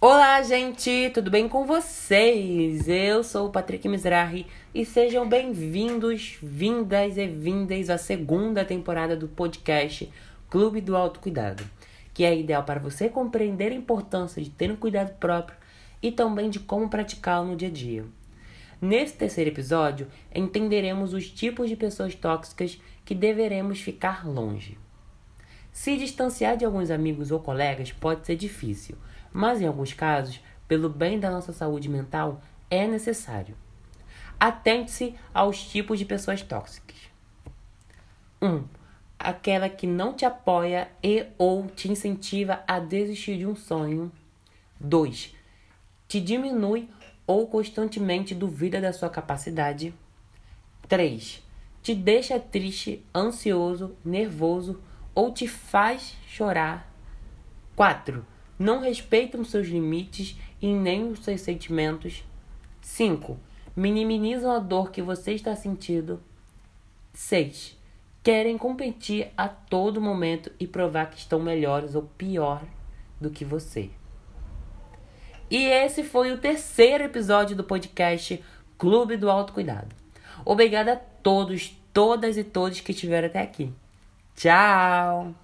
Olá, gente, tudo bem com vocês? Eu sou o Patrick Mizrahi e sejam bem-vindos, vindas e vindas à segunda temporada do podcast Clube do Autocuidado, que é ideal para você compreender a importância de ter um cuidado próprio e também de como praticá-lo no dia a dia. Nesse terceiro episódio, entenderemos os tipos de pessoas tóxicas que deveremos ficar longe. Se distanciar de alguns amigos ou colegas pode ser difícil, mas em alguns casos, pelo bem da nossa saúde mental, é necessário. Atente-se aos tipos de pessoas tóxicas. 1. Um, aquela que não te apoia e ou te incentiva a desistir de um sonho. 2. Te diminui ou constantemente duvida da sua capacidade. 3. Te deixa triste, ansioso, nervoso ou te faz chorar. 4 não respeitam seus limites e nem os seus sentimentos. 5. Minimizam a dor que você está sentindo. 6. Querem competir a todo momento e provar que estão melhores ou pior do que você. E esse foi o terceiro episódio do podcast Clube do Autocuidado. Obrigada a todos, todas e todos que estiveram até aqui. Tchau!